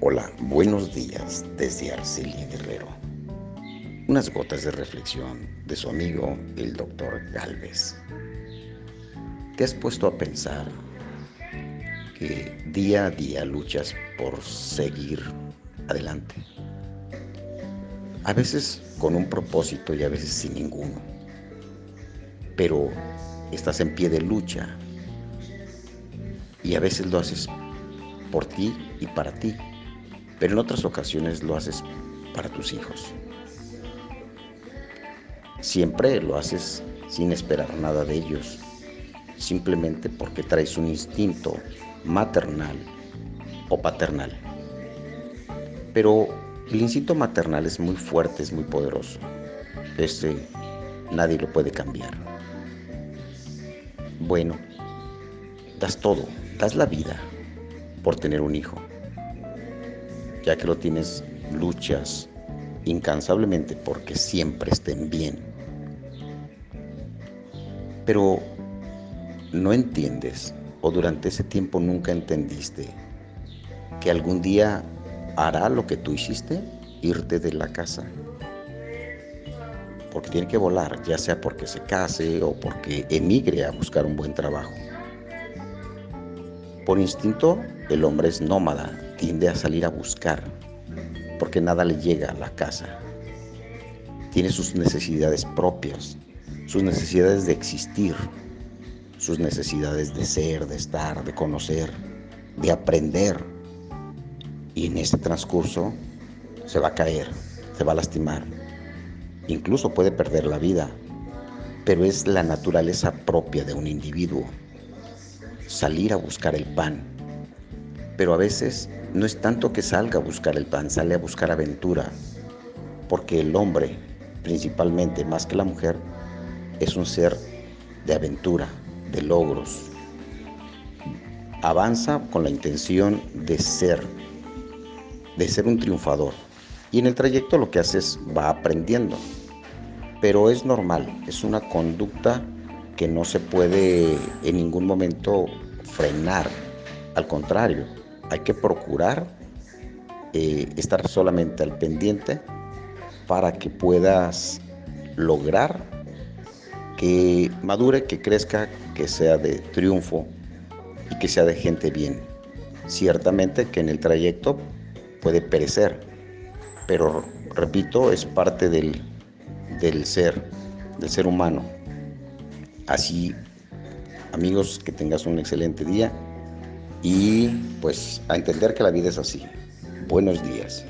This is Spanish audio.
Hola, buenos días desde Arcelia Guerrero. Unas gotas de reflexión de su amigo el doctor Galvez. ¿Te has puesto a pensar que día a día luchas por seguir adelante? A veces con un propósito y a veces sin ninguno. Pero estás en pie de lucha y a veces lo haces por ti y para ti pero en otras ocasiones lo haces para tus hijos. Siempre lo haces sin esperar nada de ellos, simplemente porque traes un instinto maternal o paternal. Pero el instinto maternal es muy fuerte, es muy poderoso. Este nadie lo puede cambiar. Bueno, das todo, das la vida por tener un hijo ya que lo tienes, luchas incansablemente porque siempre estén bien. Pero no entiendes o durante ese tiempo nunca entendiste que algún día hará lo que tú hiciste, irte de la casa. Porque tiene que volar, ya sea porque se case o porque emigre a buscar un buen trabajo. Por instinto, el hombre es nómada, tiende a salir a buscar, porque nada le llega a la casa. Tiene sus necesidades propias, sus necesidades de existir, sus necesidades de ser, de estar, de conocer, de aprender. Y en este transcurso se va a caer, se va a lastimar, incluso puede perder la vida, pero es la naturaleza propia de un individuo, salir a buscar el pan. Pero a veces no es tanto que salga a buscar el pan, sale a buscar aventura, porque el hombre, principalmente más que la mujer, es un ser de aventura, de logros. Avanza con la intención de ser, de ser un triunfador. Y en el trayecto lo que hace es va aprendiendo. Pero es normal, es una conducta que no se puede en ningún momento frenar. Al contrario, hay que procurar eh, estar solamente al pendiente para que puedas lograr que madure, que crezca, que sea de triunfo y que sea de gente bien. Ciertamente que en el trayecto puede perecer, pero repito, es parte del, del ser, del ser humano. Así, amigos, que tengas un excelente día y pues a entender que la vida es así. Buenos días.